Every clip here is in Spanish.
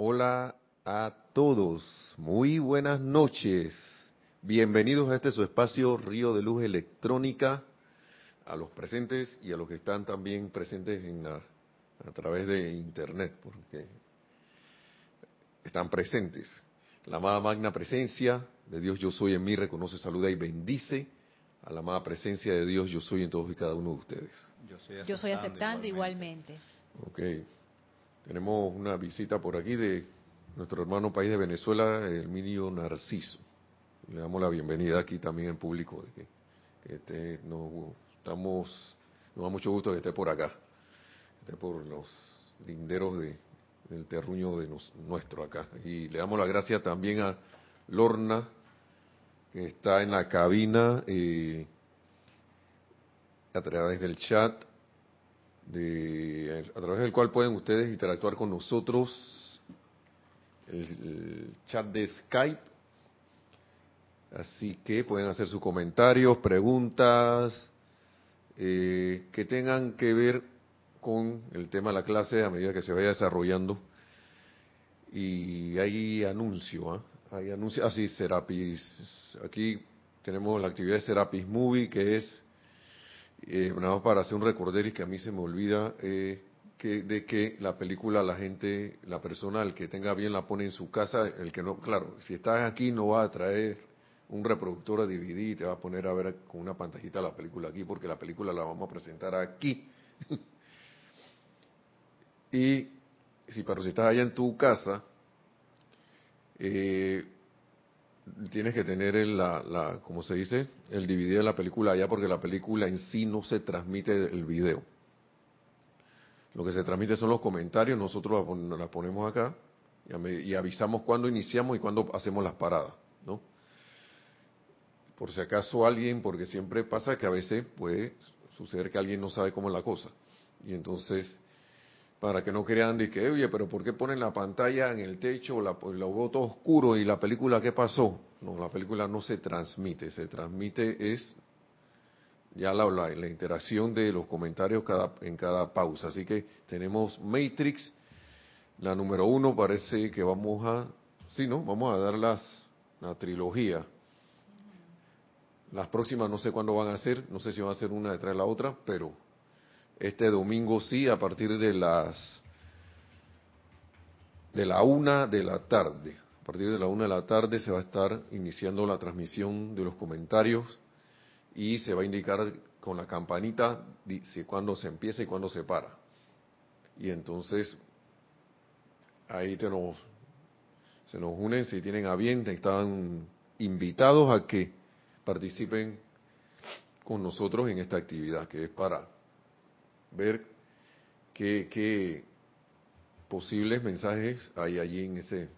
Hola a todos, muy buenas noches. Bienvenidos a este su espacio Río de Luz Electrónica, a los presentes y a los que están también presentes en la, a través de Internet, porque están presentes. La amada magna presencia de Dios yo soy en mí reconoce, saluda y bendice a la amada presencia de Dios yo soy en todos y cada uno de ustedes. Yo soy aceptando, yo soy aceptando igualmente. igualmente. Ok. Tenemos una visita por aquí de nuestro hermano país de Venezuela, el minio Narciso. Le damos la bienvenida aquí también en público, de que, esté, nos, estamos, nos da mucho gusto que esté por acá, esté por los linderos de, del terruño de nuestro acá. Y le damos la gracia también a Lorna, que está en la cabina eh, a través del chat de, a través del cual pueden ustedes interactuar con nosotros, el, chat de Skype. Así que pueden hacer sus comentarios, preguntas, eh, que tengan que ver con el tema de la clase a medida que se vaya desarrollando. Y hay anuncio, ¿ah? hay anuncio, así ah, Serapis, aquí tenemos la actividad de Serapis Movie, que es eh, nada más para hacer un recorder y que a mí se me olvida, eh, que, de que la película la gente, la persona, el que tenga bien la pone en su casa, el que no, claro, si estás aquí no va a traer un reproductor a DVD y te va a poner a ver con una pantallita la película aquí, porque la película la vamos a presentar aquí. y si, pero si estás allá en tu casa, eh, tienes que tener el, la, la, como se dice, el DVD de la película allá porque la película en sí no se transmite el video. Lo que se transmite son los comentarios, nosotros la, ponemos acá y, avisamos cuando iniciamos y cuando hacemos las paradas, ¿no? Por si acaso alguien, porque siempre pasa que a veces puede suceder que alguien no sabe cómo es la cosa. Y entonces para que no crean de que, oye, pero ¿por qué ponen la pantalla en el techo, la, pues, lo todo oscuro y la película qué pasó? No, la película no se transmite, se transmite es ya la, la, la interacción de los comentarios cada, en cada pausa. Así que tenemos Matrix, la número uno parece que vamos a, sí, ¿no? Vamos a dar las, la trilogía. Las próximas no sé cuándo van a ser, no sé si van a ser una detrás de la otra, pero este domingo sí, a partir de las de la una de la tarde. A partir de la una de la tarde se va a estar iniciando la transmisión de los comentarios y se va a indicar con la campanita cuándo se empieza y cuándo se para. Y entonces ahí te nos, se nos unen, si tienen a bien, están invitados a que participen con nosotros en esta actividad que es para ver qué, posibles mensajes hay allí en ese,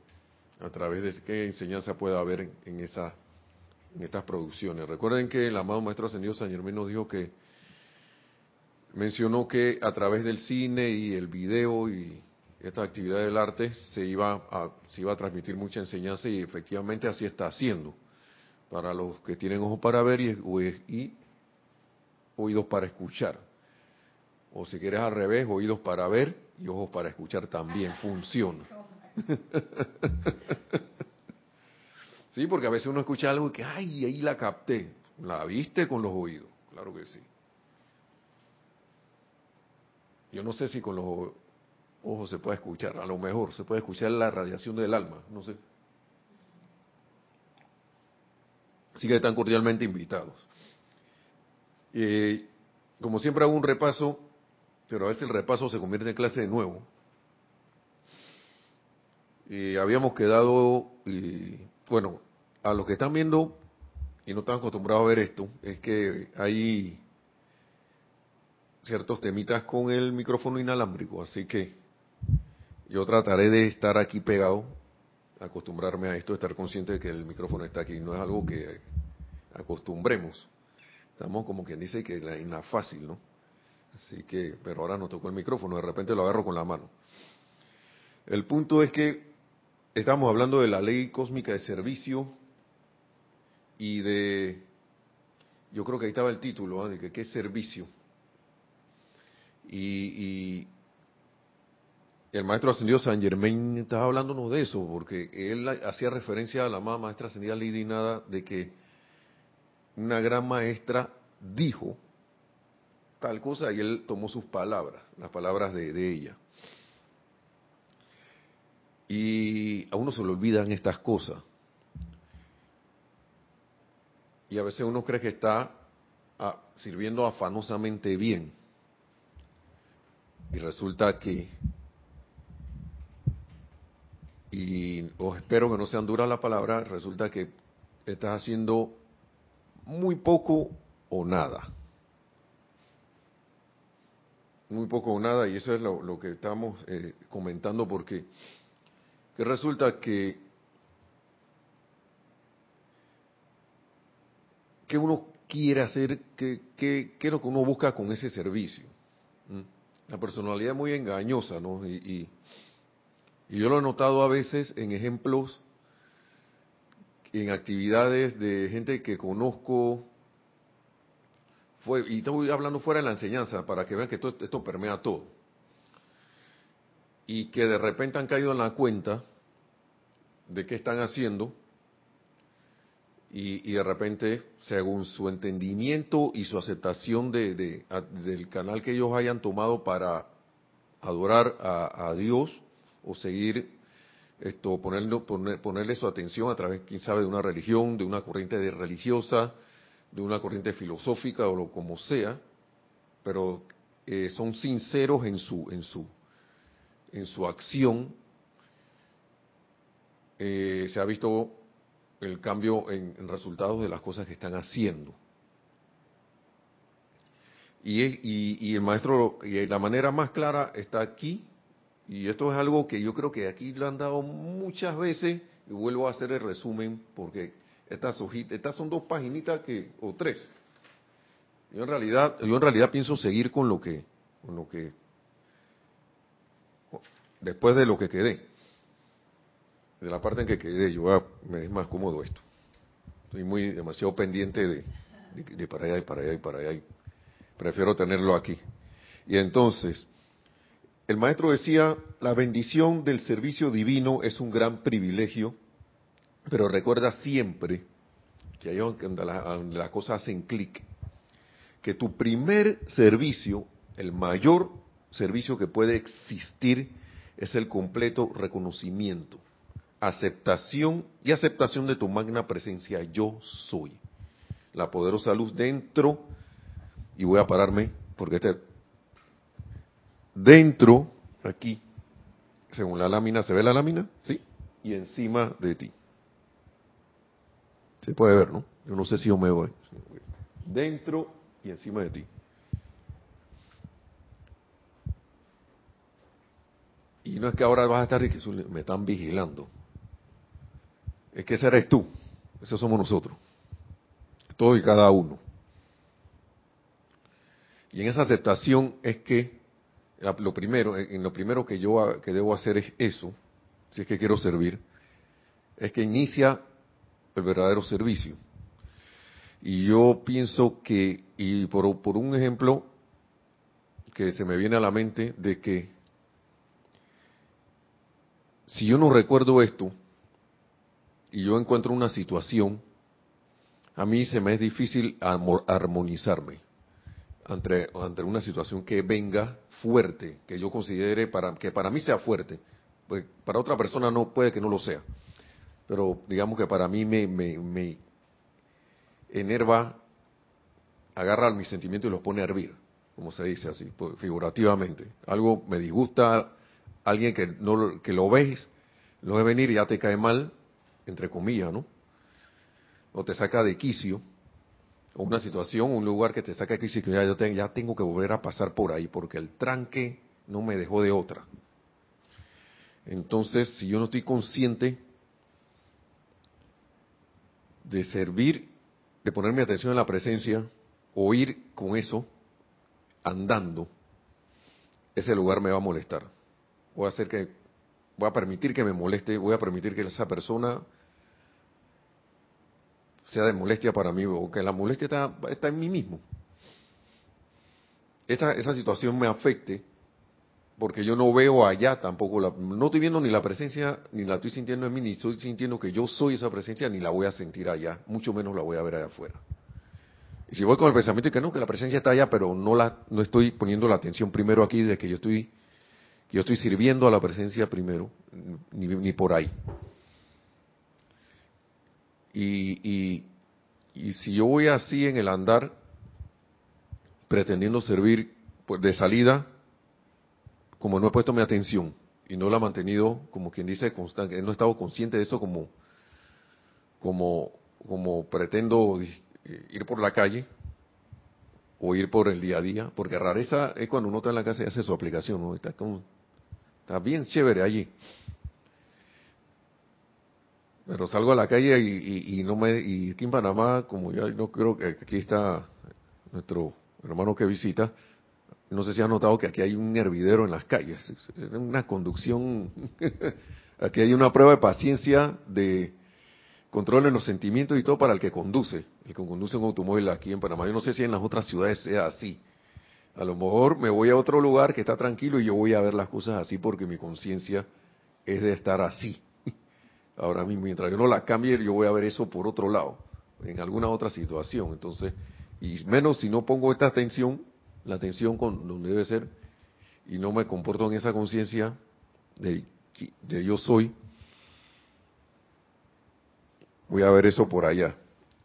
a través de qué enseñanza puede haber en, esa, en estas producciones. Recuerden que el amado Maestro Ascendido San Germán nos dijo que mencionó que a través del cine y el video y esta actividad del arte se iba a, se iba a transmitir mucha enseñanza y efectivamente así está haciendo para los que tienen ojos para ver y oídos para escuchar. O si quieres al revés, oídos para ver y ojos para escuchar también funciona. sí, porque a veces uno escucha algo y que, ay, ahí la capté. La viste con los oídos, claro que sí. Yo no sé si con los ojos se puede escuchar, a lo mejor se puede escuchar la radiación del alma, no sé. Así que están cordialmente invitados. Eh, como siempre hago un repaso pero a veces el repaso se convierte en clase de nuevo. Y habíamos quedado, y, bueno, a los que están viendo y no están acostumbrados a ver esto, es que hay ciertos temitas con el micrófono inalámbrico, así que yo trataré de estar aquí pegado, acostumbrarme a esto, estar consciente de que el micrófono está aquí, no es algo que acostumbremos. Estamos como quien dice que en la fácil, ¿no? Así que, pero ahora no tocó el micrófono, de repente lo agarro con la mano. El punto es que estamos hablando de la ley cósmica de servicio y de, yo creo que ahí estaba el título, ¿eh? de que qué es servicio. Y, el maestro ascendido San Germain estaba hablándonos de eso, porque él hacía referencia a la maestra ascendida Lidia Nada de que una gran maestra dijo tal cosa y él tomó sus palabras, las palabras de, de ella. Y a uno se le olvidan estas cosas. Y a veces uno cree que está sirviendo afanosamente bien. Y resulta que y os espero que no sean duras la palabra, resulta que estás haciendo muy poco o nada. Muy poco o nada, y eso es lo, que estamos eh, comentando, porque que resulta que, que uno quiere hacer, que, que, es lo que uno busca con ese servicio. La personalidad es muy engañosa, ¿no? y y yo lo he notado a veces en ejemplos, en actividades de gente que conozco, fue, y estoy hablando fuera de la enseñanza, para que vean que todo, esto permea todo. Y que de repente han caído en la cuenta de qué están haciendo, y, de repente, según su entendimiento y su aceptación de, del canal que ellos hayan tomado para adorar a Dios, o seguir esto ponerlo, ponerle su atención a través, quién sabe, de una religión, de una corriente religiosa, de una corriente filosófica o lo como sea, pero eh, son sinceros en su en su en su acción. Eh, se ha visto el cambio en, resultados de las cosas que están haciendo. Y, y, y el maestro, y la manera más clara está aquí y esto es algo que yo creo que aquí lo han dado muchas veces, y vuelvo a hacer el resumen, porque estas hojitas, estas son dos paginitas que, o tres. Yo en realidad, yo en realidad pienso seguir con lo que, con lo que, después de lo que quedé, de la parte en que quedé, yo me es más cómodo esto. Estoy muy demasiado pendiente de, para allá y para allá y para allá. Prefiero tenerlo aquí. Y entonces, el maestro decía, la bendición del servicio divino es un gran privilegio, pero recuerda siempre, que ahí donde las cosas hacen clic, que tu primer servicio, el mayor servicio que puede existir, es el completo reconocimiento, aceptación y aceptación de tu magna presencia, yo soy. La poderosa luz dentro, y voy a pararme porque este dentro, aquí, según la lámina, ¿se ve la lámina? Sí. Y encima de ti. Se puede ver, ¿no? Yo no sé si yo me voy. Dentro y encima de ti. Y no es que ahora vas a estar y me están vigilando. Es que ese eres tú. Esos somos nosotros. Todos y cada uno. Y en esa aceptación es que lo primero, en lo primero que yo que debo hacer es eso, si es que quiero servir, es que inicia el verdadero servicio. Y yo pienso que, y por, por un ejemplo que se me viene a la mente, de que si yo no recuerdo esto y yo encuentro una situación, a mí se me es difícil armonizarme ante, ante una situación que venga fuerte, que yo considere para, que para mí sea fuerte. Pues para otra persona no puede que no lo sea. Pero digamos que para mí me, me, enerva, agarra mis sentimientos y los pone a hervir, como se dice así, pues, figurativamente. Algo me disgusta, alguien que no que lo ves, lo ves venir y ya te cae mal, entre comillas, ¿no? O te saca de quicio o una situación, un lugar que te saca aquí y que ya, yo ya tengo que volver a pasar por ahí porque el tranque no me dejó de otra. Entonces, si yo no estoy consciente de servir, de poner mi atención en la presencia, o ir con eso, andando, ese lugar me va a molestar. Voy a hacer que, voy a permitir que me moleste, voy a permitir que esa persona sea de molestia para mí, o que la molestia está, en mí mismo. Esa, esa situación me afecte, porque yo no veo allá tampoco, la, no estoy viendo ni la presencia, ni la estoy sintiendo en mí, ni estoy sintiendo que yo soy esa presencia, ni la voy a sentir allá, mucho menos la voy a ver allá afuera. Y si voy con el pensamiento de que no, que la presencia está allá, pero no la, no estoy poniendo la atención primero aquí de que yo estoy, que yo estoy sirviendo a la presencia primero, ni, por ahí. Y, y, y si yo voy así en el andar, pretendiendo servir pues de salida, como no he puesto mi atención y no la he mantenido, como quien dice, constante, no he estado consciente de eso como, como, como pretendo ir por la calle o ir por el día a día, porque rareza es cuando uno está en la casa y hace su aplicación, ¿no? Está, como, está bien chévere allí. Pero salgo a la calle y, no me y aquí en Panamá, como ya no creo que aquí está nuestro hermano que visita, no sé si han notado que aquí hay un hervidero en las calles, es una conducción, aquí hay una prueba de paciencia, de control en los sentimientos y todo para el que conduce, el que conduce un automóvil aquí en Panamá. Yo no sé si en las otras ciudades sea así. A lo mejor me voy a otro lugar que está tranquilo y yo voy a ver las cosas así porque mi conciencia es de estar así. Ahora mismo, mientras yo no la cambie, yo voy a ver eso por otro lado, en alguna otra situación. Entonces, y menos si no pongo esta atención la atención con donde debe ser y no me comporto en esa conciencia de, de yo soy, voy a ver eso por allá.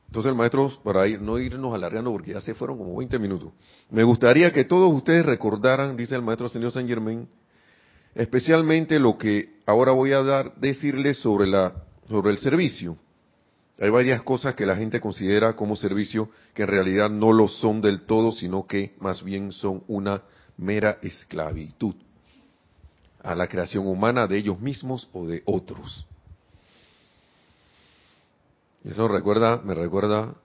Entonces el maestro, para ir, no irnos alargando porque ya se fueron como 20 minutos, me gustaría que todos ustedes recordaran, dice el maestro señor Saint Germain, especialmente lo que ahora voy a dar, decirles sobre, la, sobre el servicio. Hay varias cosas que la gente considera como servicio que en realidad no lo son del todo, sino que más bien son una mera esclavitud a la creación humana de ellos mismos o de otros. Y eso recuerda, me recuerda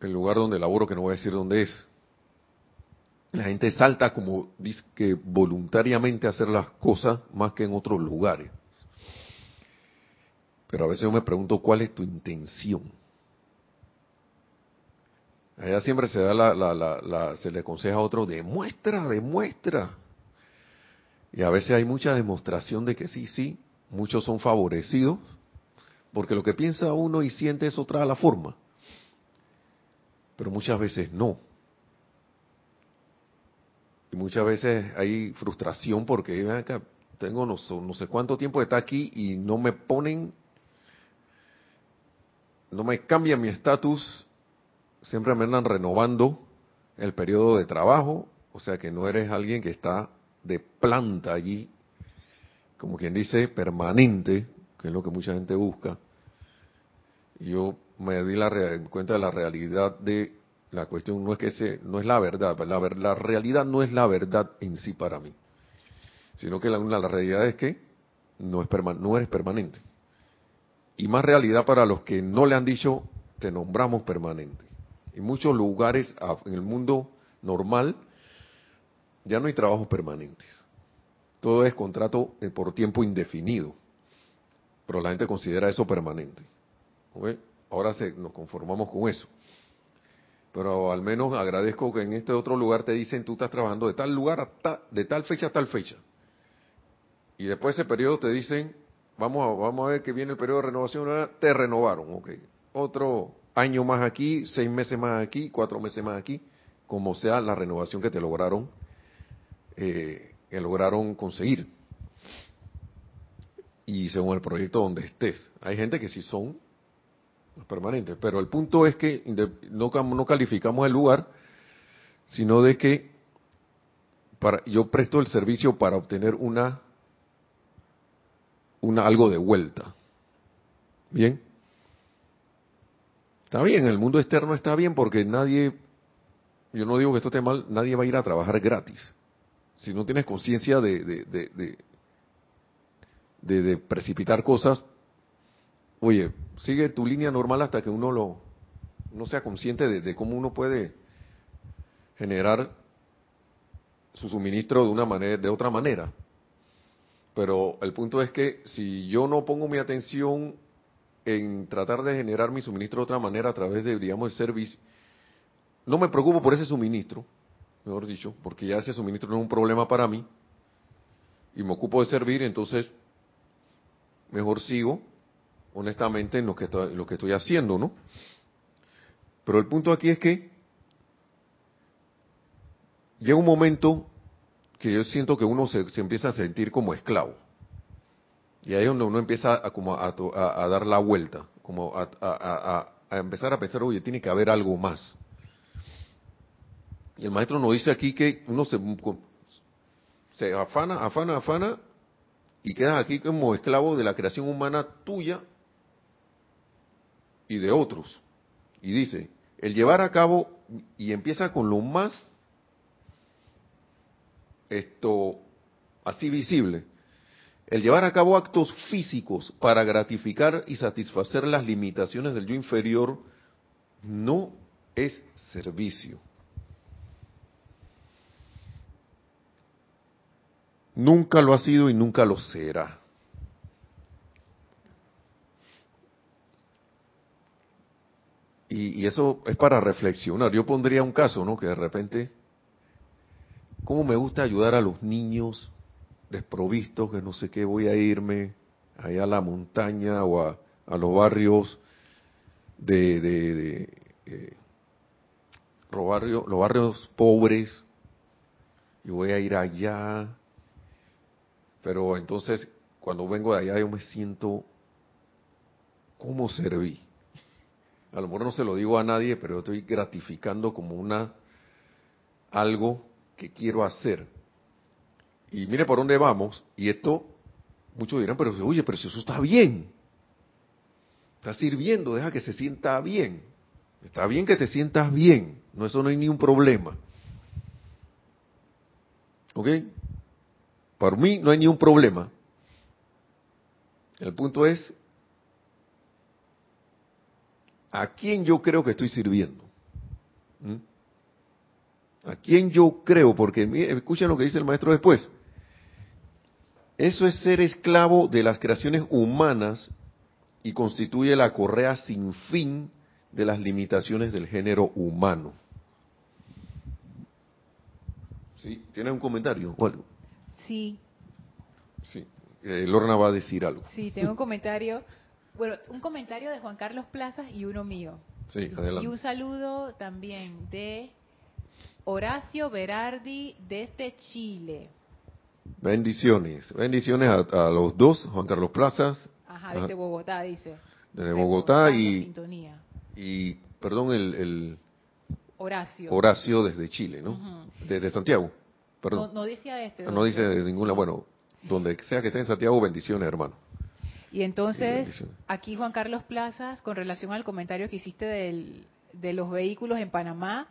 el lugar donde laboro, que no voy a decir dónde es. La gente salta como dice que voluntariamente a hacer las cosas más que en otros lugares. Pero a veces yo me pregunto cuál es tu intención. Allá siempre se da la, la, la, se le aconseja a otro, demuestra, demuestra. Y a veces hay mucha demostración de que sí, sí, muchos son favorecidos, porque lo que piensa uno y siente eso trae la forma. Pero muchas veces no. Y muchas veces hay frustración porque acá, tengo no, no sé cuánto tiempo está aquí y no me ponen no me cambia mi estatus, siempre me andan renovando el periodo de trabajo, o sea que no eres alguien que está de planta allí, como quien dice, permanente, que es lo que mucha gente busca. Yo me di la cuenta de la realidad de la cuestión, no es que se, no es la verdad, la, la realidad no es la verdad en sí para mí, sino que la, la realidad es que no, es no eres permanente y más realidad para los que no le han dicho te nombramos permanente. En muchos lugares en el mundo normal ya no hay trabajos permanentes. Todo es contrato eh, por tiempo indefinido. Pero la gente considera eso permanente. Ahora se, nos conformamos con eso. Pero al menos agradezco que en este otro lugar te dicen tú estás trabajando de tal lugar de tal fecha a tal fecha. Y después de ese periodo te dicen Vamos a, vamos a ver que viene el periodo de renovación, te renovaron, ok. Otro año más aquí, seis meses más aquí, cuatro meses más aquí, como sea la renovación que te lograron, eh, que lograron conseguir. Y según el proyecto donde estés. Hay gente que sí son permanentes, pero el punto es que no, no calificamos el lugar, sino de que para, yo presto el servicio para obtener una una, algo de vuelta. ¿Bien? Está bien, el mundo externo está bien porque nadie, yo no digo que esto esté mal, nadie va a ir a trabajar gratis. Si no tienes conciencia de de, de, precipitar cosas, oye, sigue tu línea normal hasta que uno lo, no sea consciente de, cómo uno puede generar su suministro de una manera, de otra manera. Pero el punto es que si yo no pongo mi atención en tratar de generar mi suministro de otra manera a través de, digamos, el servicio, no me preocupo por ese suministro, mejor dicho, porque ya ese suministro no es un problema para mí, y me ocupo de servir, entonces mejor sigo honestamente en lo que estoy, lo que estoy haciendo, ¿no? Pero el punto aquí es que llega un momento que yo siento que uno se, empieza a sentir como esclavo. Y ahí es donde uno empieza a, como a, dar la vuelta, como a, empezar a pensar, oye, tiene que haber algo más. Y el maestro nos dice aquí que uno se, afana, afana, afana, y quedas aquí como esclavo de la creación humana tuya y de otros. Y dice, el llevar a cabo, y empieza con lo más, esto, así visible, el llevar a cabo actos físicos para gratificar y satisfacer las limitaciones del yo inferior no es servicio. Nunca lo ha sido y nunca lo será. Y, eso es para reflexionar. Yo pondría un caso, ¿no? Que de repente, ¿cómo me gusta ayudar a los niños desprovistos, que no sé qué, voy a irme allá a la montaña o a, los barrios de, de, eh, los, barrios, pobres y voy a ir allá. Pero entonces, cuando vengo de allá, yo me siento, ¿cómo serví? a lo mejor no se lo digo a nadie, pero estoy gratificando como una algo que quiero hacer. Y mire por dónde vamos, y esto, muchos dirán, pero oye, pero si eso está bien, está sirviendo, deja que se sienta bien. Está bien que te sientas bien, no eso no hay ni un problema. ¿Ok? Para mí no hay ni un problema. El punto es ¿a quién yo creo que estoy sirviendo? ¿Mm? ¿A quién yo creo? Porque escuchen lo que dice el maestro después. Eso es ser esclavo de las creaciones humanas y constituye la correa sin fin de las limitaciones del género humano. ¿Sí? ¿Tienes un comentario o algo? Sí. Sí. Eh, Lorna va a decir algo. Sí, tengo un comentario bueno, un comentario de Juan Carlos Plazas y uno mío. Sí, adelante. Y un saludo también de Horacio Berardi desde Chile. Bendiciones. Bendiciones a, los dos, Juan Carlos Plazas. Ajá, desde Bogotá, dice. Desde Bogotá y, sintonía. y, perdón, el, Horacio. Horacio desde Chile, ¿no? Desde Santiago, perdón. No, dice este. no dice de ninguna, bueno, donde sea que esté en Santiago, bendiciones, hermano. Y entonces, aquí Juan Carlos Plazas, con relación al comentario que hiciste de los vehículos en Panamá,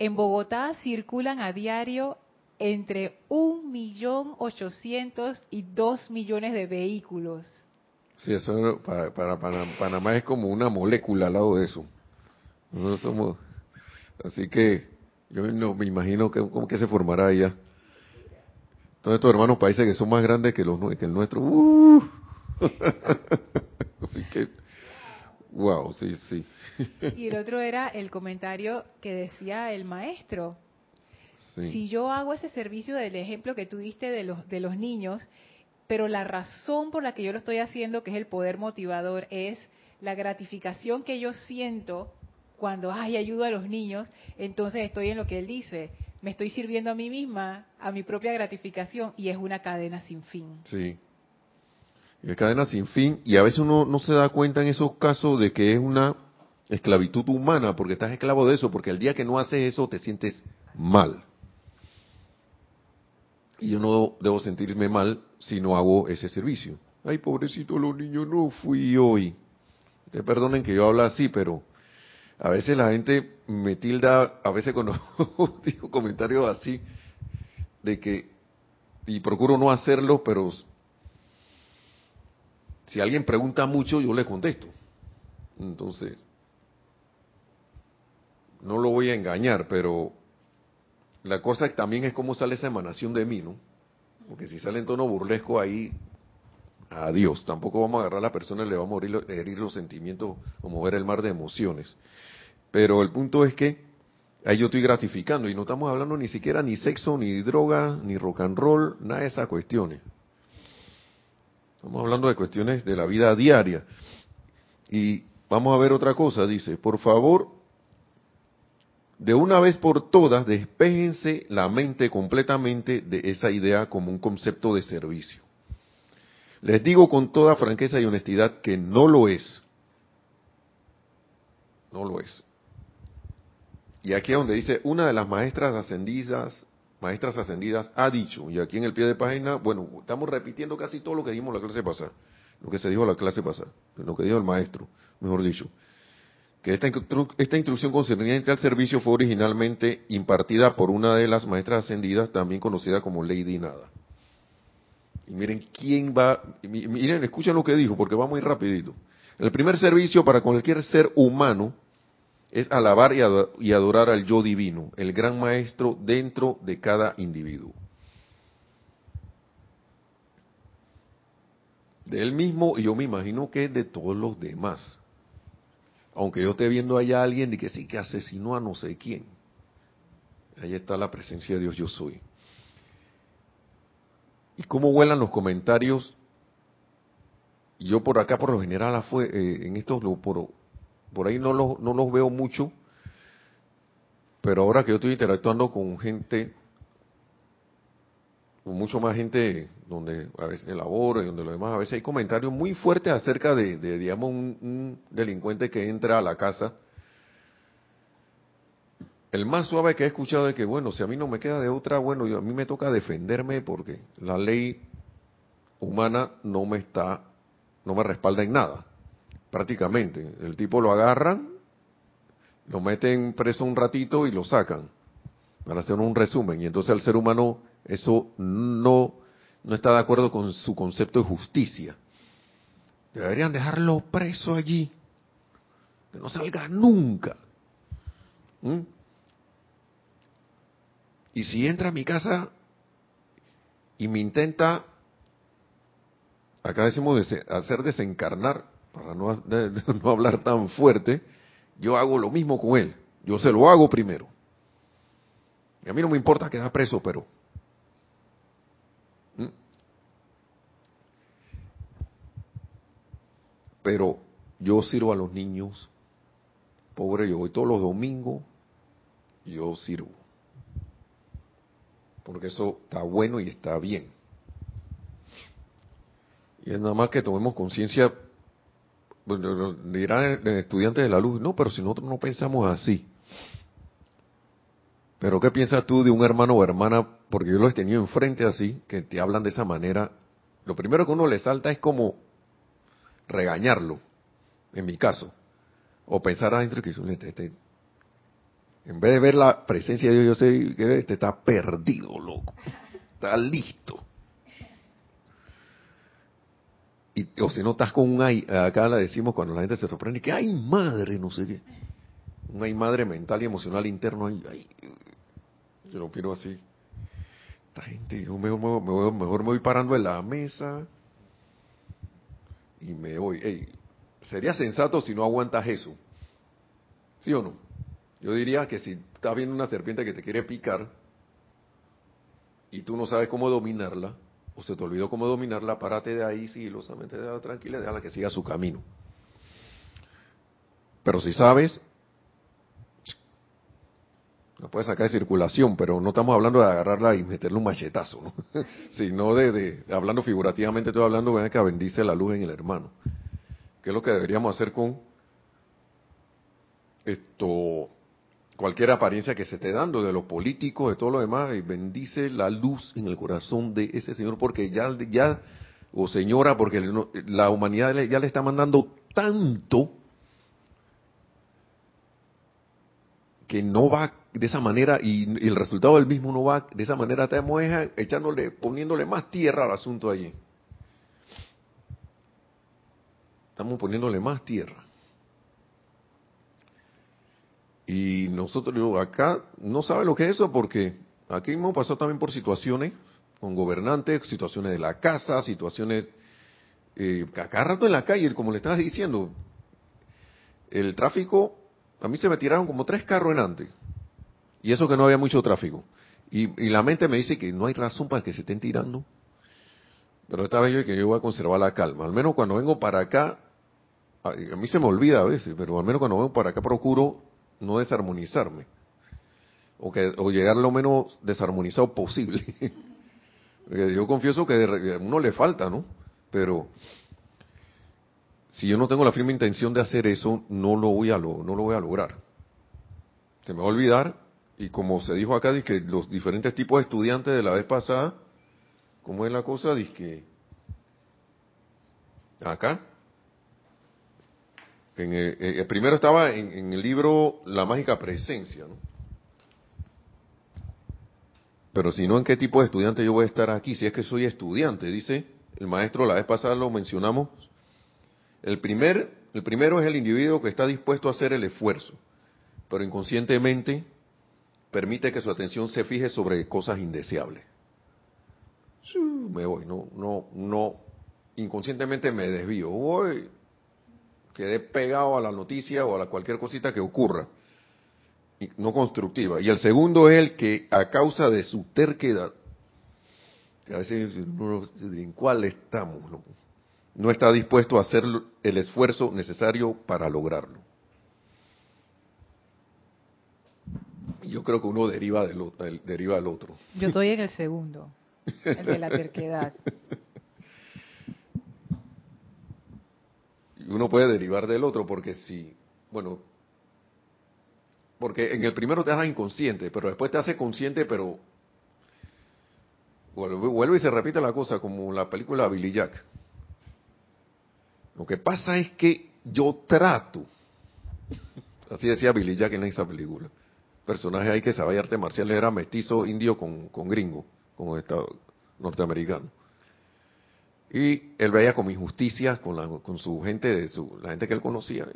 en Bogotá circulan a diario entre un millón ochocientos y dos millones de vehículos. Sí, eso para, Panamá es como una molécula al lado de eso. Nosotros somos, así que yo no me imagino que, cómo que se formará allá. Todos estos hermanos países que son más grandes que, los, que el nuestro. Uh, Así que, wow, sí, sí. Y el otro era el comentario que decía el maestro. Si yo hago ese servicio del ejemplo que tú diste de los, de los niños, pero la razón por la que yo lo estoy haciendo, que es el poder motivador, es la gratificación que yo siento cuando ay ayudo a los niños, entonces estoy en lo que él dice, me estoy sirviendo a mí misma, a mi propia gratificación y es una cadena sin fin. Sí, y cadena sin fin, y a veces uno no se da cuenta en esos casos de que es una esclavitud humana, porque estás esclavo de eso, porque el día que no haces eso te sientes mal. Y yo no debo sentirme mal si no hago ese servicio. Ay, pobrecito los niños, no fui hoy. Te perdonen que yo hablo así, pero a veces la gente me tilda, a veces cuando digo comentarios así, de que, y procuro no hacerlo, pero si alguien pregunta mucho, yo le contesto. Entonces, no lo voy a engañar, pero la cosa también es cómo sale esa emanación de mí, ¿no? Porque si sale en tono burlesco ahí, adiós. Tampoco vamos a agarrar a la persona y le vamos a herir, los sentimientos o mover el mar de emociones. Pero el punto es que ahí yo estoy gratificando y no estamos hablando ni siquiera ni sexo, ni droga, ni rock and roll, nada de esas cuestiones. Estamos hablando de cuestiones de la vida diaria. Y vamos a ver otra cosa, dice, por favor, de una vez por todas, despéjense la mente completamente de esa idea como un concepto de servicio. Les digo con toda franqueza y honestidad que no lo es. No lo es. Y aquí es donde dice, una de las maestras ascendidas, maestras ascendidas ha dicho, y aquí en el pie de página, bueno, estamos repitiendo casi todo lo que dimos la clase pasada, lo que se dijo la clase pasada, lo que dijo el maestro, mejor dicho, que esta, esta instrucción concerniente al servicio fue originalmente impartida por una de las maestras ascendidas, también conocida como Lady Nada. Y miren quién va, miren, escuchen lo que dijo, porque va muy rapidito. El primer servicio para cualquier ser humano es alabar y adorar al yo divino, el gran maestro dentro de cada individuo. De él mismo, y yo me imagino que de todos los demás. Aunque yo esté viendo allá a alguien de que sí que asesinó a no sé quién. Ahí está la presencia de Dios, yo soy. Y cómo vuelan los comentarios. Yo por acá, por lo general, eh, en estos, por, por ahí no los, no los veo mucho, pero ahora que yo estoy interactuando con gente, con mucho más gente donde a veces elaboro y donde lo demás, a veces hay comentarios muy fuertes acerca de, digamos, un, delincuente que entra a la casa. El más suave que he escuchado es que, bueno, si a mí no me queda de otra, bueno, yo, a mí me toca defenderme porque la ley humana no me está, no me respalda en nada prácticamente. El tipo lo agarran, lo meten preso un ratito y lo sacan, para hacer un resumen. Y entonces al ser humano eso no, no está de acuerdo con su concepto de justicia. Deberían dejarlo preso allí, que no salga nunca. ¿Mm? Y si entra a mi casa y me intenta, acá decimos hacer desencarnar, para no, hablar tan fuerte, yo hago lo mismo con él. Yo se lo hago primero. Y a mí no me importa quedar preso, pero... ¿Mm? Pero yo sirvo a los niños. Pobre, yo voy todos los domingos. Yo sirvo. Porque eso está bueno y está bien. Y es nada más que tomemos conciencia dirán estudiantes de la luz, no, pero si nosotros no pensamos así. Pero ¿qué piensas tú de un hermano o hermana? Porque yo lo he tenido enfrente así, que te hablan de esa manera. Lo primero que uno le salta es como regañarlo, en mi caso. O pensar adentro que este, este, en vez de ver la presencia de Dios, yo sé que este está perdido, loco. Está listo. O si no estás con un ay, acá la decimos cuando la gente se sorprende, que hay madre, no sé qué. Un hay madre mental y emocional interno, ahí yo lo quiero así. Esta gente, yo mejor, mejor, me voy parando en la mesa y me voy. sería sensato si no aguantas eso. ¿Sí o no? Yo diría que si estás viendo una serpiente que te quiere picar y tú no sabes cómo dominarla, o se te olvidó cómo dominarla, párate de ahí sigilosamente, déjala tranquila, déjala que siga su camino. Pero si sabes, la puedes sacar de circulación, pero no estamos hablando de agarrarla y meterle un machetazo, ¿no? sino de, hablando figurativamente, estoy hablando de que bendice la luz en el hermano. ¿Qué es lo que deberíamos hacer con esto? Cualquier apariencia que se esté dando de los políticos, de todo lo demás, y bendice la luz en el corazón de ese señor, porque ya, ya o señora, porque la humanidad ya le está mandando tanto que no va de esa manera y, el resultado del mismo no va de esa manera, estamos echándole, poniéndole más tierra al asunto allí. Estamos poniéndole más tierra. Y nosotros, acá, no sabe lo que es eso porque aquí hemos pasado también por situaciones con gobernantes, situaciones de la casa, situaciones eh, rato en la calle, como le estabas diciendo, el tráfico, a mí se me tiraron como tres carros en antes. Y eso que no había mucho tráfico. Y, la mente me dice que no hay razón para que se estén tirando. Pero esta vez yo que yo voy a conservar la calma. Al menos cuando vengo para acá, a mí se me olvida a veces, pero al menos cuando vengo para acá procuro no desarmonizarme. O, que, o llegar lo menos desarmonizado posible. yo confieso que a uno le falta, ¿no? Pero si yo no tengo la firme intención de hacer eso, no lo voy a, no lo voy a lograr. Se me va a olvidar, y como se dijo acá, que los diferentes tipos de estudiantes de la vez pasada, ¿cómo es la cosa? Dice que acá, en el, eh, primero estaba en, en, el libro La mágica presencia, ¿no? Pero si no, ¿en qué tipo de estudiante yo voy a estar aquí? Si es que soy estudiante, dice el maestro, la vez pasada lo mencionamos el, primer, el primero es el individuo que está dispuesto a hacer el esfuerzo, pero inconscientemente permite que su atención se fije sobre cosas indeseables. me voy, no, no, no, inconscientemente me desvío, voy, quedé pegado a la noticia o a la cualquier cosita que ocurra, no constructiva. Y el segundo es el que a causa de su terquedad, que a veces, ¿en cuál estamos? no está dispuesto a hacer el esfuerzo necesario para lograrlo. Yo creo que uno deriva del, deriva del otro. Yo estoy en el segundo, el de la terquedad. uno puede derivar del otro porque si, bueno, porque en el primero te hace inconsciente, pero después te hace consciente, pero vuelve y se repite la cosa como la película Billy Jack. Lo que pasa es que yo trato, así decía Billy Jack en esa película, personaje ahí que sabía arte marcial era mestizo indio con, con gringo, con estado norteamericano. Y él veía con injusticias con, la, con su gente, de su, la gente que él conocía.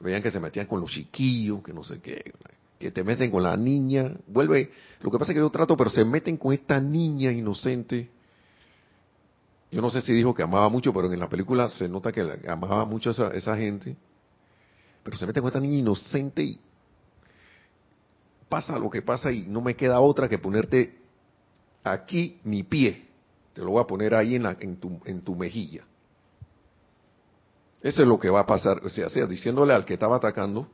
Veían que se metían con los chiquillos, que no sé qué, que te meten con la niña. Vuelve, lo que pasa es que yo trato, pero se meten con esta niña inocente yo no sé si dijo que amaba mucho, pero en la película se nota que amaba mucho a esa, esa gente. Pero se mete con esta niña inocente y pasa lo que pasa y no me queda otra que ponerte aquí mi pie. Te lo voy a poner ahí en, la, en, tu, en tu mejilla. Eso es lo que va a pasar. O sea, sea, diciéndole al que estaba atacando,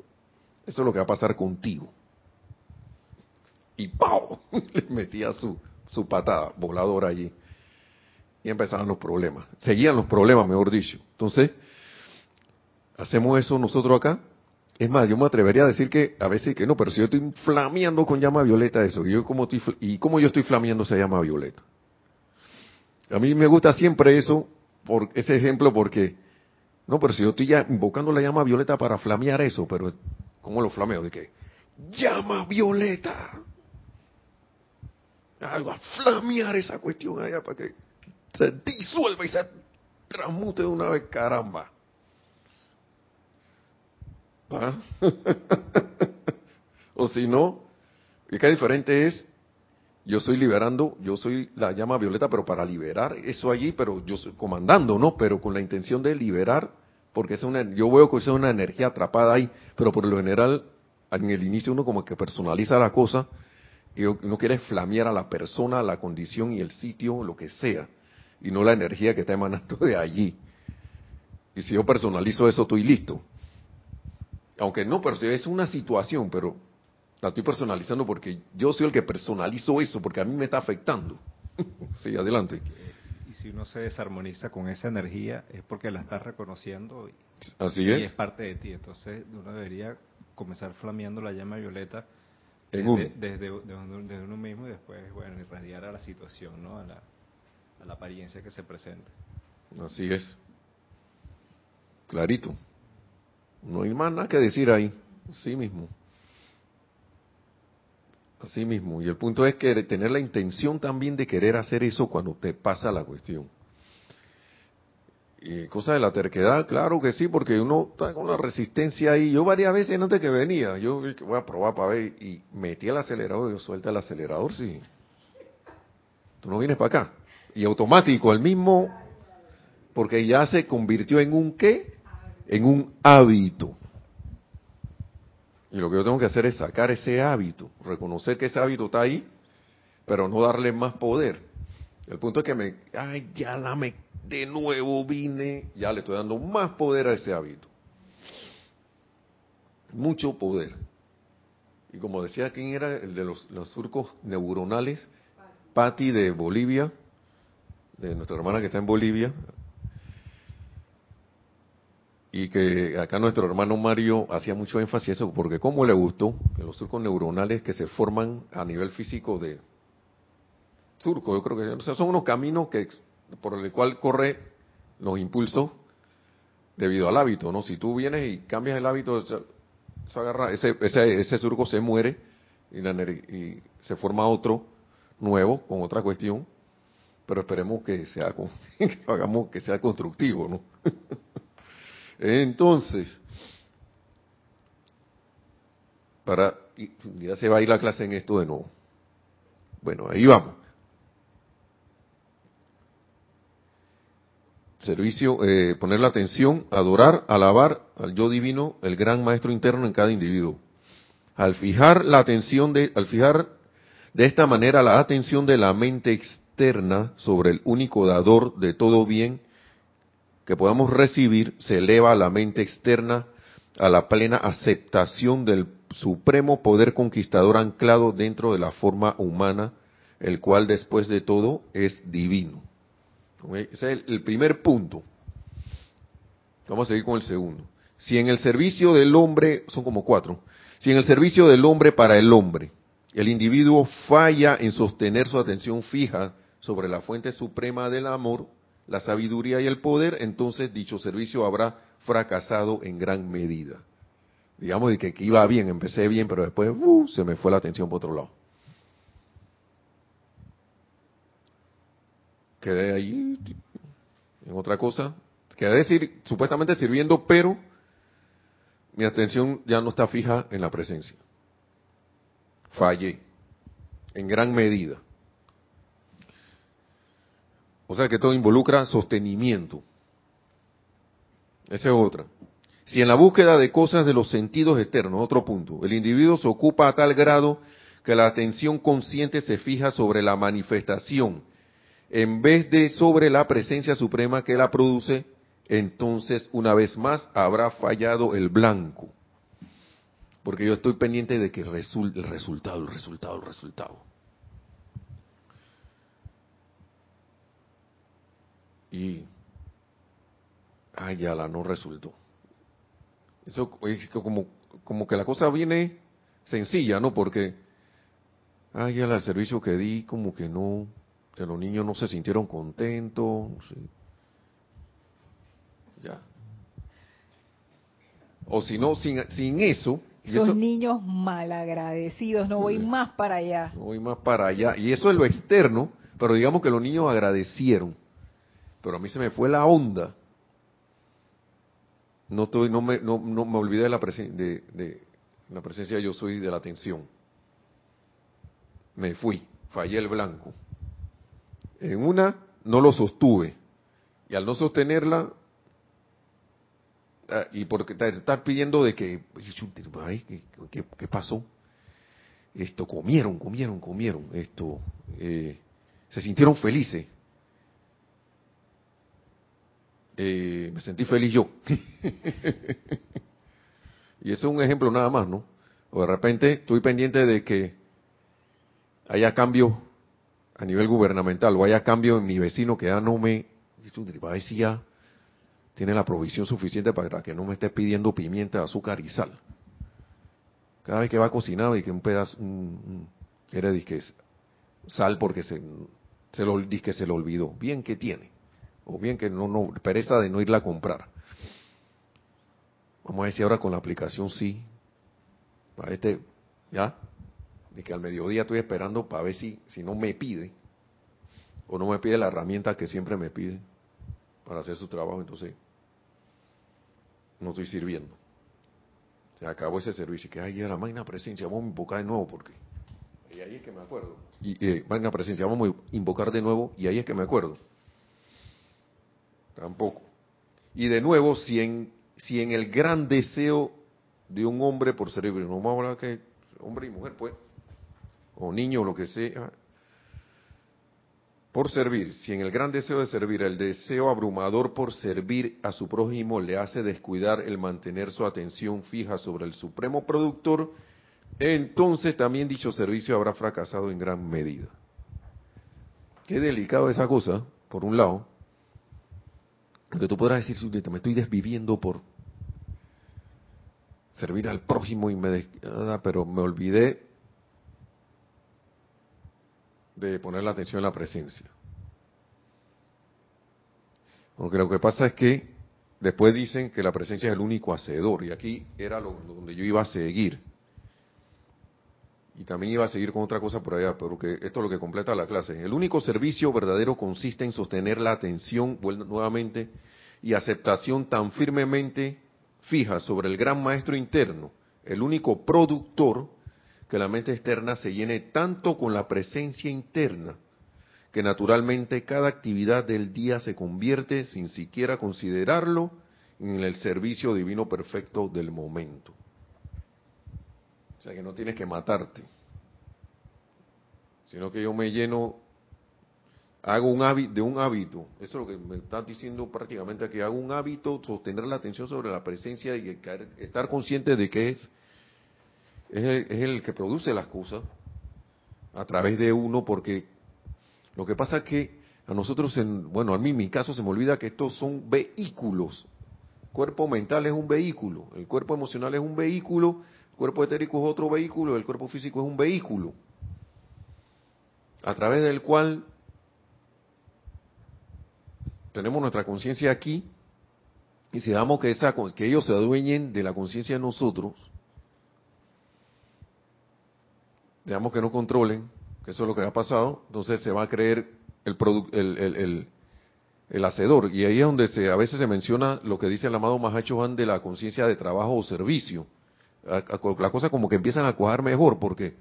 eso es lo que va a pasar contigo. Y ¡pau! Le metía su, patada voladora allí y empezaron los problemas. Seguían los problemas, mejor dicho. Entonces, hacemos eso nosotros acá. Es más, yo me atrevería a decir que a veces que no, pero si yo estoy flameando con llama violeta eso, y, yo como y cómo yo estoy flameando esa llama violeta. A mí me gusta siempre eso, por ese ejemplo, porque, no, pero si yo estoy ya invocando la llama violeta para flamear eso, pero ¿cómo lo flameo? ¿De qué? ¡Llama violeta! Algo a flamear esa cuestión allá para que se disuelve y se transmute de una vez, caramba. ¿Ah? o si no, y qué diferente es, yo estoy liberando, yo soy la llama violeta, pero para liberar eso allí, pero yo estoy comandando, ¿no? Pero con la intención de liberar, porque es una, yo veo que es una energía atrapada ahí, pero por lo general, en el inicio uno como que personaliza la cosa, y uno quiere flamear a la persona, la condición y el sitio, lo que sea y no la energía que está emanando de allí. Y si yo personalizo eso, estoy listo. Aunque no, pero si es una situación, pero la estoy personalizando porque yo soy el que personalizo eso, porque a mí me está afectando. sí, adelante. Y si uno se desarmoniza con esa energía, es porque la estás reconociendo y, Así es. y es parte de ti. Entonces, uno debería comenzar flameando la llama violeta desde, desde, uno mismo y después, bueno, irradiar a la situación, ¿no? A la, la apariencia que se presenta. Así es. Clarito. No hay más nada que decir ahí. Así mismo. Así mismo. Y el punto es que tener la intención también de querer hacer eso cuando te pasa la cuestión. Y cosa de la terquedad, claro que sí, porque uno está con la resistencia ahí. Yo varias veces antes que venía, yo voy a probar para ver, y metí el acelerador, yo suelta el acelerador, sí. Tú no vienes para acá y automático, el mismo, porque ya se convirtió en un qué? En un hábito. Y lo que yo tengo que hacer es sacar ese hábito, reconocer que ese hábito está ahí, pero no darle más poder. El punto es que me, ay, ya la me, de nuevo vine, ya le estoy dando más poder a ese hábito. Mucho poder. Y como decía, ¿quién era el de los, los surcos neuronales? Patti de Bolivia, de nuestra hermana que está en Bolivia, y que acá nuestro hermano Mario hacía mucho énfasis eso, porque como le gustó, que los surcos neuronales que se forman a nivel físico de surco, yo creo que son unos caminos que por el cual corre los impulsos debido al hábito, ¿no? Si tú vienes y cambias el hábito, agarra, ese, ese, ese surco se muere y, y se forma otro nuevo con otra cuestión, pero esperemos que sea, que hagamos que sea constructivo, ¿no? Entonces, para ya se va a ir la clase en esto de nuevo. Bueno, ahí vamos. Servicio, eh, poner la atención, adorar, alabar al yo divino, el gran maestro interno en cada individuo. Al fijar la atención de, al fijar de esta manera la atención de la mente externa sobre el único dador de todo bien que podamos recibir se eleva a la mente externa a la plena aceptación del supremo poder conquistador anclado dentro de la forma humana, el cual después de todo es divino. Ese es el primer punto. Vamos a seguir con el segundo. Si en el servicio del hombre, son como cuatro, si en el servicio del hombre para el hombre, el individuo falla en sostener su atención fija sobre la fuente suprema del amor, la sabiduría y el poder, entonces dicho servicio habrá fracasado en gran medida. Digamos de que, iba bien, empecé bien, pero después uh, se me fue la atención por otro lado. Quedé ahí en otra cosa. Quedé decir, supuestamente sirviendo, pero mi atención ya no está fija en la presencia. Fallé, en gran medida. O sea que todo involucra sostenimiento. Esa es otra. Si en la búsqueda de cosas de los sentidos externos, otro punto, el individuo se ocupa a tal grado que la atención consciente se fija sobre la manifestación en vez de sobre la presencia suprema que la produce, entonces una vez más habrá fallado el blanco. Porque yo estoy pendiente de que el resultado, el resultado, el resultado. Y ay ya la no resultó. Eso es como como que la cosa viene sencilla no porque ay ya el servicio que di como que no que los niños no se sintieron contentos ya. O si no sin sin eso esos niños malagradecidos, no voy más para allá. No voy más para allá. Y eso es lo externo, pero digamos que los niños agradecieron pero a mí se me fue la onda. No, no, me, no, me olvidé de la, de, de la presencia yo soy de la atención. Me fui, fallé el blanco. En una no lo sostuve. Y al no sostenerla, ah, y porque estar pidiendo de que, ¿qué, qué, pasó? Esto, comieron, comieron, comieron, esto, eh, se sintieron felices. Eh, me sentí feliz yo. y eso es un ejemplo nada más, ¿no? O de repente estoy pendiente de que haya cambio a nivel gubernamental o haya cambio en mi vecino que ya no me... A ver si ya tiene la provisión suficiente para que no me esté pidiendo pimienta, azúcar y sal. Cada vez que va a cocinar y que un pedazo, quiere decir sal porque se, se lo, que se lo olvidó. Bien que tiene o bien que no, no, pereza de no irla a comprar. Vamos a decir ahora con la aplicación sí. Para este, ya, de que al mediodía estoy esperando para ver si, si no me pide, o no me pide la herramienta que siempre me pide para hacer su trabajo, entonces no estoy sirviendo. Se acabó ese servicio, que hay la magna presencia, vamos a invocar de nuevo porque... Y ahí es que me acuerdo. Y eh, magna presencia, vamos a invocar de nuevo y ahí es que me acuerdo. Tampoco. Y de nuevo, si en, si en el gran deseo de un hombre por servir. No vamos a hablar que hombre y mujer, pues, o niño, o lo que sea, por servir, si en el gran deseo de servir, el deseo abrumador por servir a su prójimo le hace descuidar el mantener su atención fija sobre el supremo productor, entonces también dicho servicio habrá fracasado en gran medida. Qué delicado esa cosa, por un lado, porque tú podrás decir, me estoy desviviendo por servir al prójimo y me pero me olvidé de poner la atención en la presencia. Porque lo que pasa es que después dicen que la presencia es el único hacedor, y aquí era lo, donde yo iba a seguir. Y también iba a seguir con otra cosa por allá, pero que esto es lo que completa la clase. El único servicio verdadero consiste en sostener la atención, nuevamente, y aceptación tan firmemente fija sobre el gran maestro interno, el único productor que la mente externa se llene tanto con la presencia interna que naturalmente cada actividad del día se convierte, sin siquiera considerarlo, en el servicio divino perfecto del momento. O sea que no tienes que matarte, sino que yo me lleno, hago un hábito, de un hábito, eso es lo que me estás diciendo prácticamente, que hago un hábito, sostener la atención sobre la presencia y estar consciente de que es es el, que produce las cosas a través de uno, porque lo que pasa es que a nosotros, en, bueno, a mí en mi caso se me olvida que estos son vehículos. El cuerpo mental es un vehículo, el cuerpo emocional es un vehículo, el cuerpo etérico es otro vehículo, el cuerpo físico es un vehículo, a través del cual tenemos nuestra conciencia aquí y si damos que, esa, que ellos se adueñen de la conciencia de nosotros, digamos que no controlen, que eso es lo que ha pasado, entonces se va a creer el, el, el, hacedor. Y ahí es donde se, a veces se menciona lo que dice el amado Mahacho Han de la conciencia de trabajo o servicio. Las cosas como que empiezan a cuajar mejor, porque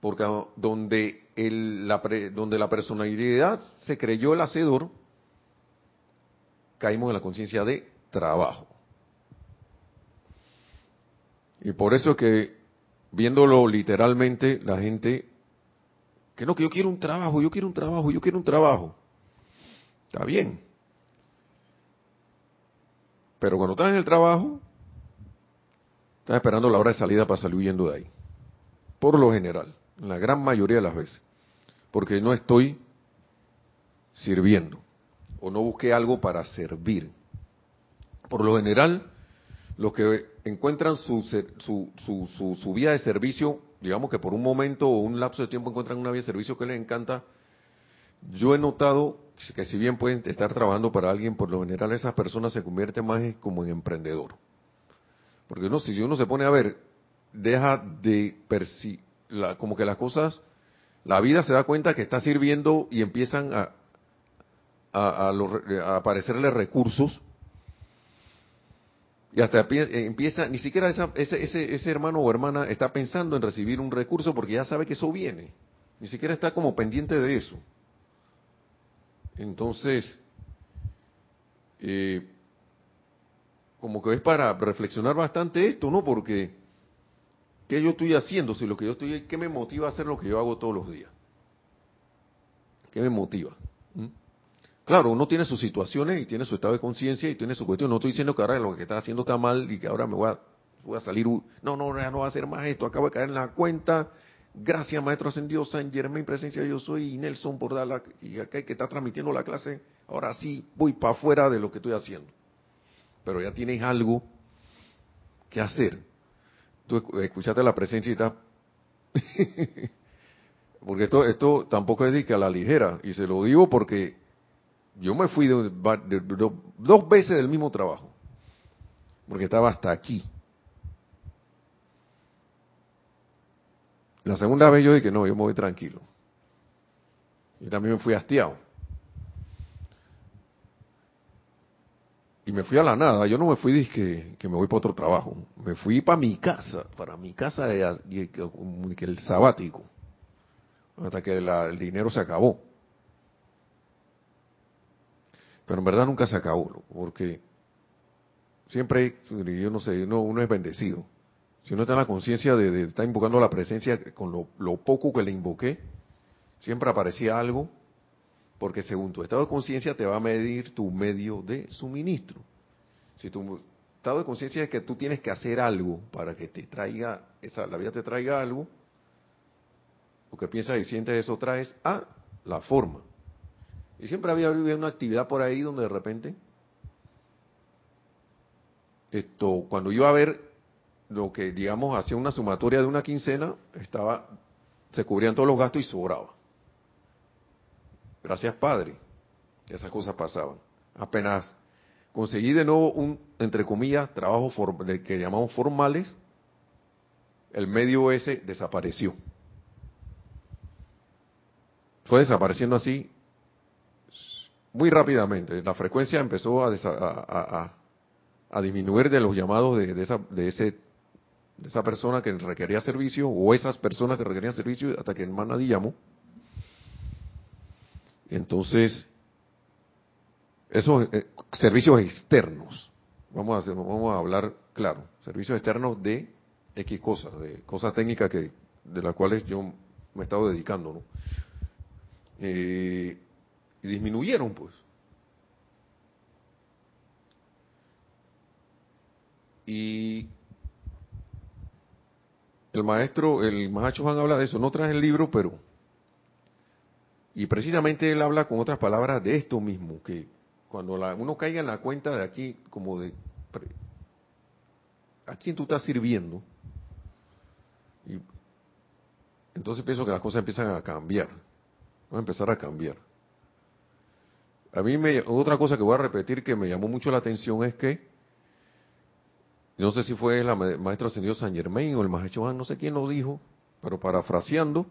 porque donde, el, la, donde la personalidad se creyó el hacedor, caímos en la conciencia de trabajo. Y por eso que viéndolo literalmente, la gente, que no, que yo quiero un trabajo, yo quiero un trabajo, yo quiero un trabajo. Está bien. Pero cuando estás en el trabajo, estás esperando la hora de salida para salir huyendo de ahí. Por lo general, la gran mayoría de las veces. Porque no estoy sirviendo. O no busqué algo para servir. Por lo general, los que encuentran su, su, su, su, vía de servicio, digamos que por un momento o un lapso de tiempo encuentran una vía de servicio que les encanta, yo he notado que si bien pueden estar trabajando para alguien, por lo general esas personas se convierten más como en emprendedor. Porque no, si uno se pone a ver, deja de percibir, como que las cosas, la vida se da cuenta que está sirviendo y empiezan a, aparecerle recursos y hasta empieza, ni siquiera ese hermano o hermana está pensando en recibir un recurso porque ya sabe que eso viene. Ni siquiera está como pendiente de eso. Entonces, eh, como que es para reflexionar bastante esto, ¿no? Porque, ¿qué yo estoy haciendo? Si lo que yo estoy, ¿qué me motiva a hacer lo que yo hago todos los días? ¿Qué me motiva? ¿Mm? Claro, uno tiene sus situaciones y tiene su estado de conciencia y tiene su cuestión. No estoy diciendo que ahora lo que está haciendo está mal y que ahora me voy a, voy a salir. No, no, no va a hacer más esto. Acabo de caer en la cuenta. Gracias, Maestro Ascendido San Germain, presencia yo soy y Nelson por dar la. Y acá que está transmitiendo la clase. Ahora sí voy para afuera de lo que estoy haciendo. Pero ya tienes algo que hacer. Tú escuchaste la presencia y está. porque esto, esto tampoco es de que a la ligera. Y se lo digo porque yo me fui de, dos veces del mismo trabajo, porque estaba hasta aquí. La segunda vez yo dije, no, yo me voy tranquilo. Y también me fui hastiado. Y me fui a la nada, yo no me fui que, que me voy para otro trabajo, me fui para mi casa, para mi casa, que el sabático, hasta que el dinero se acabó. Pero en verdad nunca se acabó, porque siempre, yo no sé, uno, es bendecido. Si uno está en la conciencia de, estar invocando la presencia con lo, poco que le invoqué, siempre aparecía algo, porque según tu estado de conciencia te va a medir tu medio de suministro. Si tu estado de conciencia es que tú tienes que hacer algo para que te traiga, esa, la vida te traiga algo, lo que piensas y sientes eso traes a la forma. Y siempre había una actividad por ahí donde de repente, esto, cuando iba a ver lo que, digamos, hacía una sumatoria de una quincena, estaba, se cubrían todos los gastos y sobraba. Gracias, Padre. Esas cosas pasaban. Apenas conseguí de nuevo un, entre comillas, trabajo que llamamos formales, el medio ese desapareció. Fue desapareciendo así muy rápidamente. La frecuencia empezó a, a, disminuir de los llamados de, esa, de, ese, de esa persona que requería servicio o esas personas que requerían servicio hasta que más nadie llamó. Entonces, esos eh, servicios externos, vamos a, hacer, vamos a hablar claro, servicios externos de X cosas, de cosas técnicas que de las cuales yo me he estado dedicando, ¿no? Eh, disminuyeron, pues. Y el maestro, el Mahacho Juan habla de eso, no trae el libro, pero... Y precisamente él habla con otras palabras de esto mismo, que cuando uno caiga en la cuenta de aquí, como de... ¿A quién tú estás sirviendo? Y entonces pienso que las cosas empiezan a cambiar. Van a empezar a cambiar. A mí me, otra cosa que voy a repetir que me llamó mucho la atención es que, no sé si fue el maestro ascendido San Germain o el maestro no sé quién lo dijo, pero parafraseando,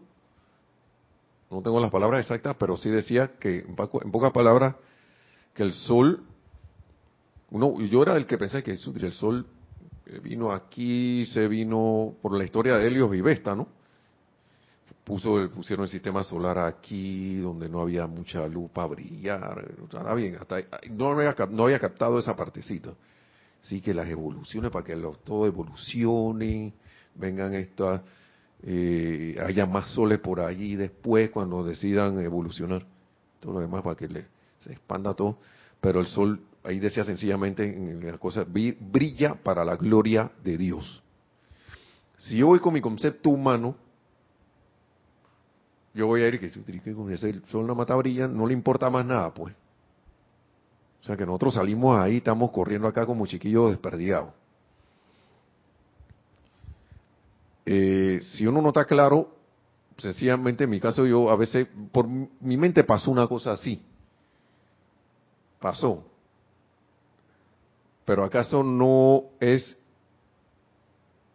no tengo las palabras exactas, pero sí decía que, en, pocas palabras, que el sol, uno, yo era el que pensé que el sol vino aquí, se vino por la historia de Helios y Vesta, ¿no? puso, pusieron el sistema solar aquí, donde no había mucha luz para brillar. bien, hasta, no, había, no había captado esa partecita. Así que las evoluciones, para que todo evolucione, vengan estas, eh, haya más soles por allí después cuando decidan evolucionar. Todo lo demás para que le, se expanda todo. Pero el sol, ahí decía sencillamente en la cosa, brilla para la gloria de Dios. Si yo voy con mi concepto humano, yo voy a ir que ese sol no mata brilla, no le importa más nada, pues. O sea que nosotros salimos ahí, estamos corriendo acá como chiquillos desperdigados. Eh, si uno no está claro, sencillamente en mi caso yo a veces, por mi mente pasó una cosa así. Pasó. Pero acaso no es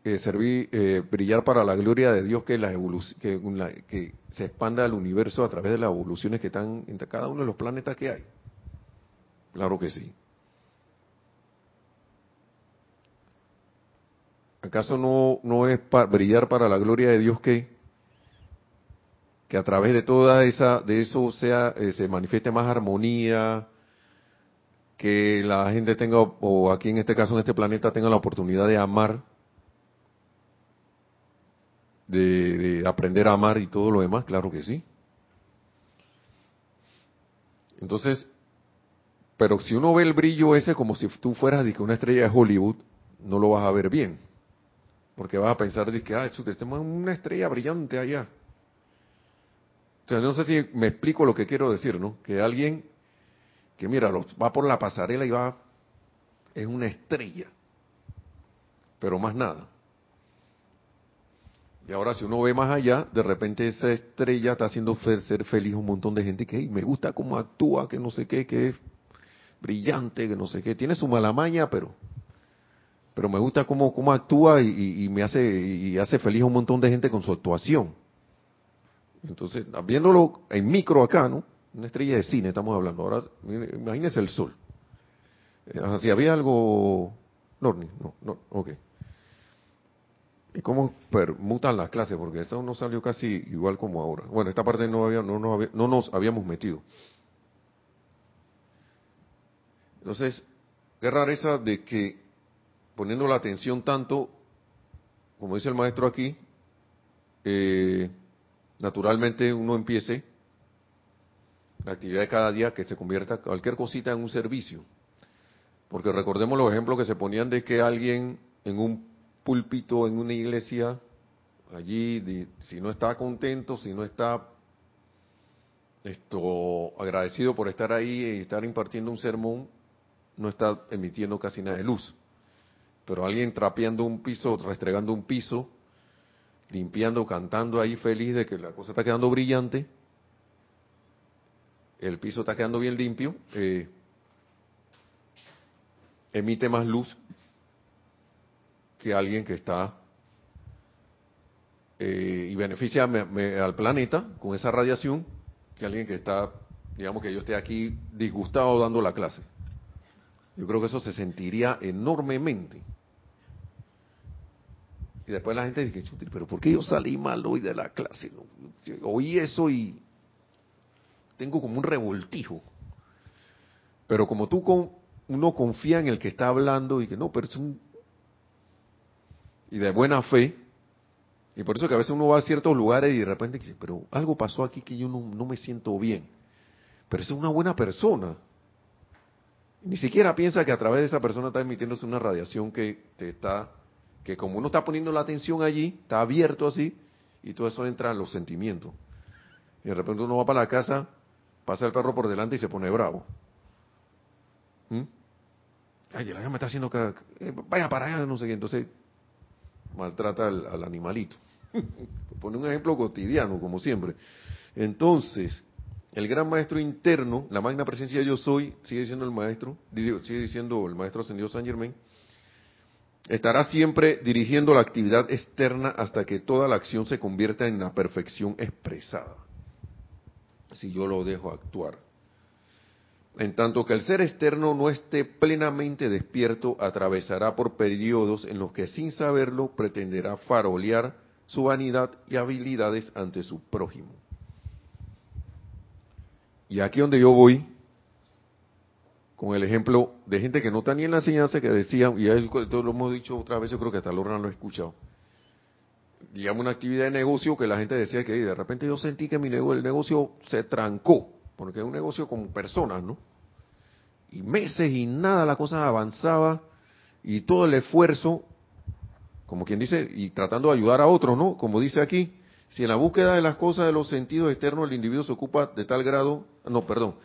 eh, servir, eh, brillar para la gloria de Dios que, la que, que se expanda el universo a través de las evoluciones que están entre cada uno de los planetas que hay. Claro que sí. ¿Acaso no, no es brillar para la gloria de Dios que, que a través de toda esa, de eso sea, eh, se manifieste más armonía, que la gente tenga, o aquí en este caso en este planeta tenga la oportunidad de amar de, aprender a amar y todo lo demás, claro que sí. Entonces, pero si uno ve el brillo ese como si tú fueras de una estrella de Hollywood, no lo vas a ver bien. Porque vas a pensar que, ah, tenemos una estrella brillante allá. Entonces, no sé si me explico lo que quiero decir, ¿no? Que alguien que, mira, va por la pasarela y va, es una estrella, pero más nada. Y ahora si uno ve más allá, de repente esa estrella está haciendo ser feliz un montón de gente que me gusta cómo actúa, que no sé qué, que es brillante, que no sé qué. Tiene su mala maña, pero pero me gusta cómo, cómo actúa y, me hace y hace feliz a un montón de gente con su actuación. Entonces, viéndolo en micro acá, ¿no? Una estrella de cine estamos hablando. Ahora, imagínese el sol. Eh, si había algo... No, no, no, ok. ¿Y cómo permutan las clases? Porque esto no salió casi igual como ahora. Bueno, esta parte no, había, no, no nos habíamos metido. Entonces, qué rareza de que poniendo la atención tanto, como dice el maestro aquí, eh, naturalmente uno empiece la actividad de cada día que se convierta cualquier cosita en un servicio. Porque recordemos los ejemplos que se ponían de que alguien en un púlpito, en una iglesia, allí, si no está contento, si no está esto agradecido por estar ahí y estar impartiendo un sermón, no está emitiendo casi nada de luz. Pero alguien trapeando un piso, restregando un piso, limpiando, cantando ahí feliz de que la cosa está quedando brillante, el piso está quedando bien limpio, eh, emite más luz que alguien que está eh, y beneficia al planeta con esa radiación que alguien que está, digamos que yo esté aquí disgustado dando la clase. Yo creo que eso se sentiría enormemente. Y después la gente dice, pero ¿por qué yo salí mal hoy de la clase? Oí eso y tengo como un revoltijo. Pero como tú con, uno confía en el que está hablando y que no, pero es un... Y de buena fe, y por eso que a veces uno va a ciertos lugares y de repente dice, pero algo pasó aquí que yo no, no me siento bien. Pero es una buena persona. Ni siquiera piensa que a través de esa persona está emitiéndose una radiación que te está, que como uno está poniendo la atención allí, está abierto así, y todo eso entra en los sentimientos. Y de repente uno va para la casa, pasa el perro por delante y se pone bravo. ¿Mm? Ay, el me está haciendo eh, vaya para allá, no sé qué. Entonces, maltrata al, animalito. Pone un ejemplo cotidiano, como siempre. Entonces, el gran maestro interno, la magna presencia yo soy, sigue diciendo el maestro, sigue diciendo el maestro ascendido San Germain, estará siempre dirigiendo la actividad externa hasta que toda la acción se convierta en la perfección expresada. Si yo lo dejo actuar. En tanto que el ser externo no esté plenamente despierto, atravesará por periodos en los que sin saberlo pretenderá farolear su vanidad y habilidades ante su prójimo. Y aquí donde yo voy, con el ejemplo de gente que no está ni en la enseñanza, que decían, y todo lo hemos dicho otra vez, yo creo que hasta Lorna lo he escuchado, digamos una actividad de negocio que la gente decía que de repente yo sentí que mi negocio, el negocio se trancó porque es un negocio con personas, ¿no? Y meses y nada, la cosa avanzaba y todo el esfuerzo, como quien dice, y tratando de ayudar a otros, ¿no? Como dice aquí, si en la búsqueda de las cosas de los sentidos externos el individuo se ocupa de tal grado, no, perdón,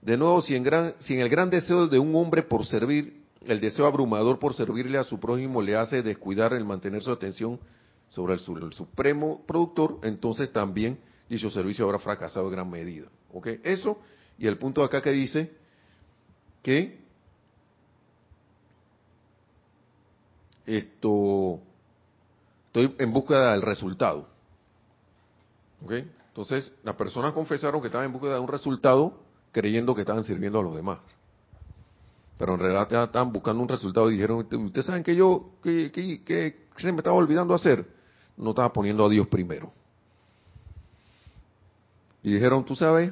de nuevo, si en, gran, si en el gran deseo de un hombre por servir, el deseo abrumador por servirle a su prójimo le hace descuidar el mantener su atención sobre el, supremo productor, entonces también dicho servicio habrá fracasado en gran medida. ¿Ok? Eso, y el punto acá que dice que esto, estoy en búsqueda del resultado. Entonces, las personas confesaron que estaban en búsqueda de un resultado creyendo que estaban sirviendo a los demás. Pero en realidad estaban buscando un resultado y dijeron, ustedes saben que yo, que, se me estaba olvidando hacer. No estaba poniendo a Dios primero. Y dijeron, tú sabes,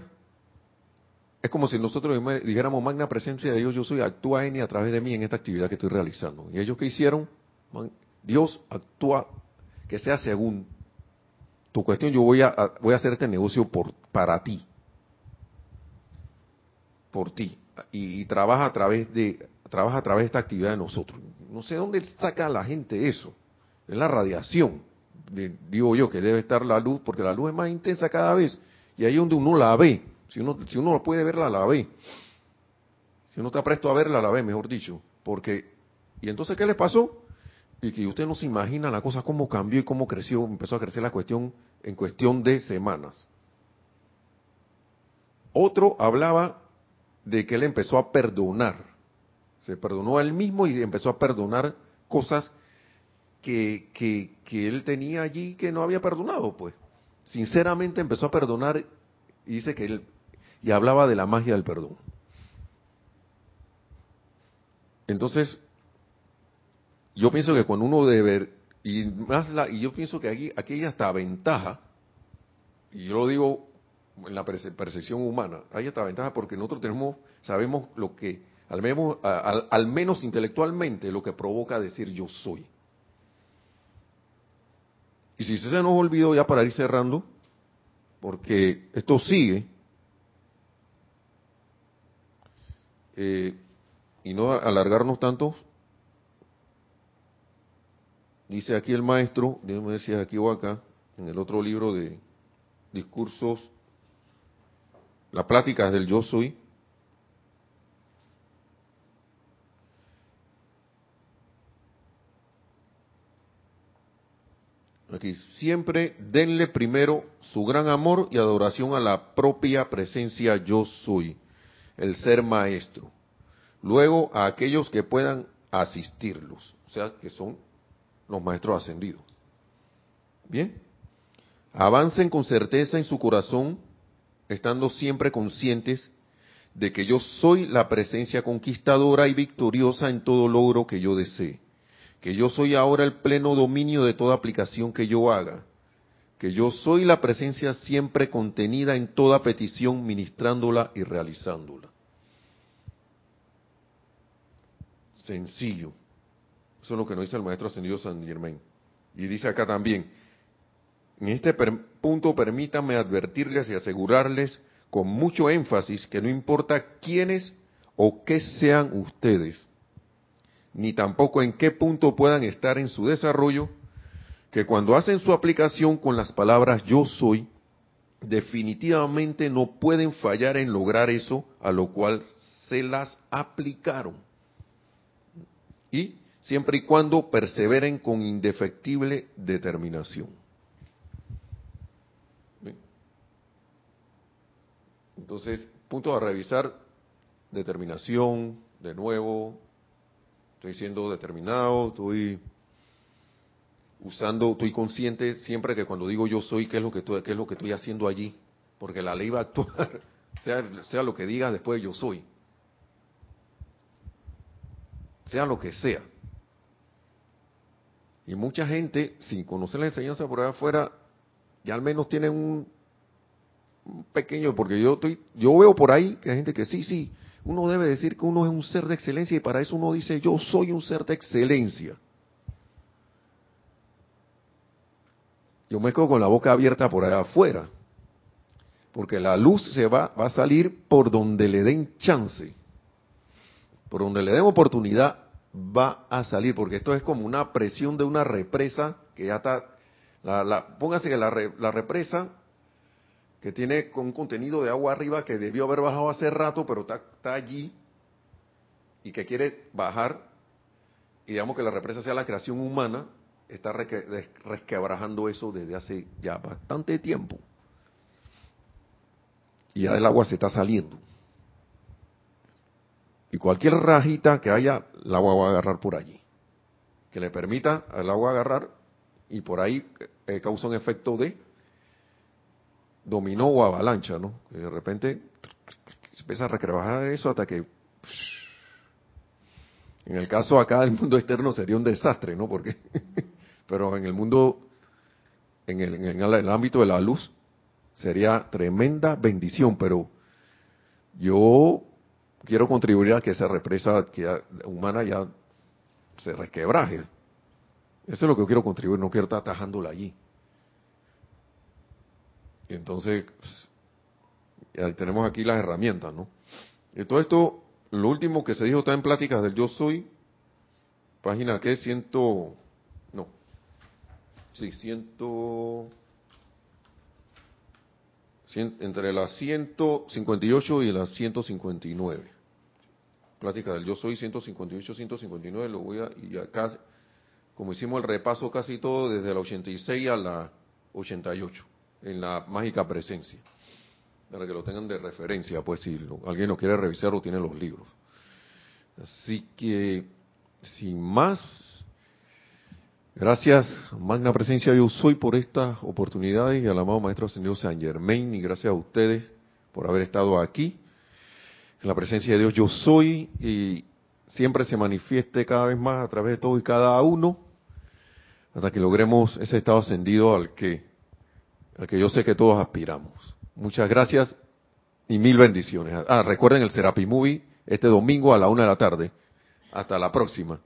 es como si nosotros dijéramos, magna presencia de Dios, yo soy, actúa en y a través de mí en esta actividad que estoy realizando. Y ellos que hicieron, Dios actúa, que sea según tu cuestión, yo voy a, voy a hacer este negocio por, para ti. Por ti. Y, trabaja a través de, trabaja a través de esta actividad de nosotros. No sé dónde saca la gente eso. Es la radiación. digo yo que debe estar la luz, porque la luz es más intensa cada vez y ahí donde uno la ve, si uno, si uno puede verla, la ve. Si uno está presto a verla, la ve, mejor dicho. Porque, ¿y entonces qué le pasó? Y que usted no se imagina la cosa, cómo cambió y cómo creció, empezó a crecer la cuestión en cuestión de semanas. Otro hablaba de que él empezó a perdonar. Se perdonó a él mismo y empezó a perdonar cosas que, que, que él tenía allí que no había perdonado, pues sinceramente empezó a perdonar y dice que él, y hablaba de la magia del perdón. Entonces, yo pienso que cuando uno debe, y más la, y yo pienso que aquí, aquí hay hasta ventaja, y yo lo digo en la percepción humana, hay hasta ventaja porque nosotros tenemos, sabemos lo que al menos, al menos intelectualmente, lo que provoca decir yo soy. Y si se nos olvidó ya para ir cerrando, porque esto sigue, eh, y no alargarnos tanto, dice aquí el maestro, déjame ver si es aquí o acá, en el otro libro de discursos, la plática del yo soy, Aquí, siempre denle primero su gran amor y adoración a la propia presencia yo soy, el ser maestro. Luego a aquellos que puedan asistirlos, o sea, que son los maestros ascendidos. Bien, avancen con certeza en su corazón, estando siempre conscientes de que yo soy la presencia conquistadora y victoriosa en todo logro que yo desee que yo soy ahora el pleno dominio de toda aplicación que yo haga, que yo soy la presencia siempre contenida en toda petición, ministrándola y realizándola. Sencillo. Eso es lo que nos dice el maestro ascendido San Germain. Y dice acá también, en este punto permítanme advertirles y asegurarles con mucho énfasis que no importa quiénes o qué sean ustedes, ni tampoco en qué punto puedan estar en su desarrollo, que cuando hacen su aplicación con las palabras yo soy, definitivamente no pueden fallar en lograr eso a lo cual se las aplicaron. Y siempre y cuando perseveren con indefectible determinación. Entonces, punto a revisar, determinación, de nuevo, estoy siendo determinado, estoy usando, estoy consciente siempre que cuando digo yo soy, qué es lo que estoy, qué es lo que estoy haciendo allí, porque la ley va a actuar, sea, sea lo que diga después yo soy, sea lo que sea. Y mucha gente, sin conocer la enseñanza por allá afuera, ya al menos tienen un, pequeño, porque yo estoy, yo veo por ahí que hay gente que sí, sí, uno debe decir que uno es un ser de excelencia y para eso uno dice yo soy un ser de excelencia. Yo me quedo con la boca abierta por allá afuera, porque la luz se va, va a salir por donde le den chance, por donde le den oportunidad va a salir, porque esto es como una presión de una represa que ya está, la, la, póngase que la, la represa que tiene un contenido de agua arriba que debió haber bajado hace rato, pero está, allí y que quiere bajar, y digamos que la represa sea la creación humana, está resquebrajando eso desde hace ya bastante tiempo. Y ya el agua se está saliendo. Y cualquier rajita que haya, el agua va a agarrar por allí. Que le permita al agua agarrar y por ahí eh, causa un efecto de dominó o avalancha, ¿no? Que de repente se empieza a recrear eso hasta que en el caso acá del mundo externo sería un desastre, ¿no? Porque pero en el mundo en el, en el ámbito de la luz sería tremenda bendición, pero yo quiero contribuir a que esa represa humana ya se resquebraje. Eso es lo que yo quiero contribuir, no quiero estar atajándola allí. Y entonces, ya tenemos aquí las herramientas, ¿no? Y todo esto, lo último que se dijo está en pláticas del yo soy, página que ciento, no, sí, ciento, entre las 158 y las 159. Plática del yo soy 158, 159, lo voy a, y acá, como hicimos el repaso casi todo, desde la 86 a la 88 en la mágica presencia. Para que lo tengan de referencia, pues si alguien lo quiere revisar o tiene los libros. Así que, sin más, gracias, Magna Presencia Yo Soy, por esta oportunidad y al amado Maestro Señor San Germain, y gracias a ustedes por haber estado aquí. La presencia de Dios Yo Soy, y siempre se manifieste cada vez más a través de todo y cada uno, hasta que logremos ese estado ascendido al que al que yo sé que todos aspiramos. Muchas gracias y mil bendiciones. Ah, recuerden el Serapi Movie este domingo a la una de la tarde. Hasta la próxima.